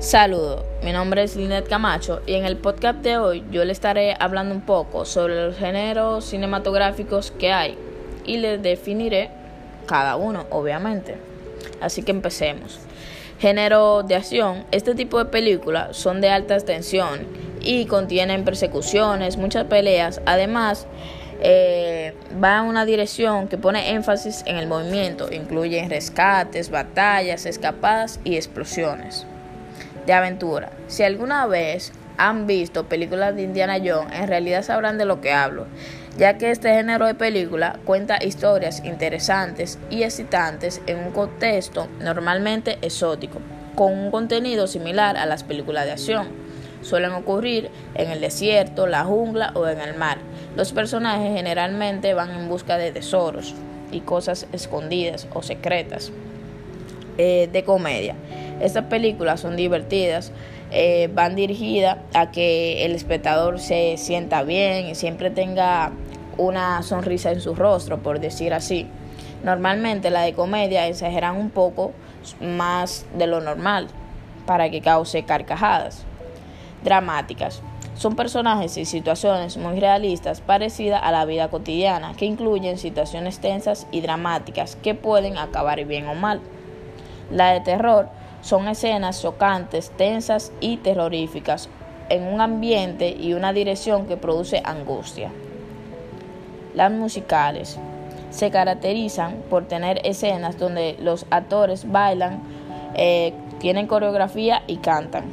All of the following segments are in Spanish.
Saludos, mi nombre es Linet Camacho y en el podcast de hoy yo le estaré hablando un poco sobre los géneros cinematográficos que hay y les definiré cada uno, obviamente. Así que empecemos. Género de acción. Este tipo de películas son de alta tensión y contienen persecuciones, muchas peleas. Además, eh, va en una dirección que pone énfasis en el movimiento. Incluyen rescates, batallas, escapadas y explosiones de aventura. Si alguna vez han visto películas de Indiana Jones, en realidad sabrán de lo que hablo, ya que este género de película cuenta historias interesantes y excitantes en un contexto normalmente exótico, con un contenido similar a las películas de acción. Suelen ocurrir en el desierto, la jungla o en el mar. Los personajes generalmente van en busca de tesoros y cosas escondidas o secretas. Eh, de comedia. Estas películas son divertidas, eh, van dirigidas a que el espectador se sienta bien y siempre tenga una sonrisa en su rostro, por decir así. Normalmente la de comedia exageran un poco más de lo normal para que cause carcajadas. Dramáticas. Son personajes y situaciones muy realistas parecidas a la vida cotidiana, que incluyen situaciones tensas y dramáticas que pueden acabar bien o mal. La de terror son escenas chocantes, tensas y terroríficas en un ambiente y una dirección que produce angustia. Las musicales se caracterizan por tener escenas donde los actores bailan, eh, tienen coreografía y cantan.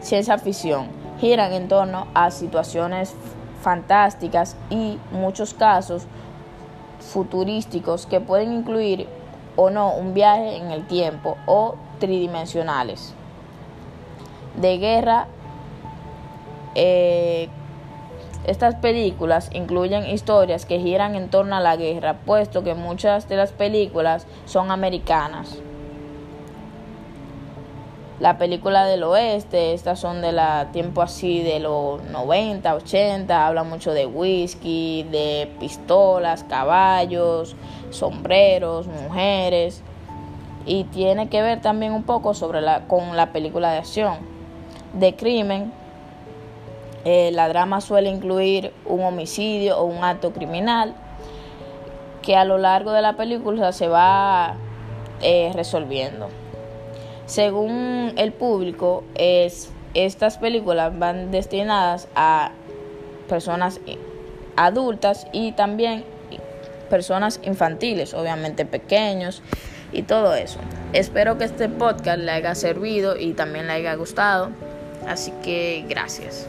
Ciencia ficción giran en torno a situaciones fantásticas y muchos casos futurísticos que pueden incluir o no un viaje en el tiempo o tridimensionales. De guerra, eh, estas películas incluyen historias que giran en torno a la guerra, puesto que muchas de las películas son americanas. La película del oeste, estas son de la tiempo así de los 90, 80, habla mucho de whisky, de pistolas, caballos, sombreros, mujeres y tiene que ver también un poco sobre la, con la película de acción. De crimen, eh, la drama suele incluir un homicidio o un acto criminal que a lo largo de la película se va eh, resolviendo. Según el público, es, estas películas van destinadas a personas adultas y también personas infantiles, obviamente pequeños y todo eso. Espero que este podcast le haya servido y también le haya gustado. Así que gracias.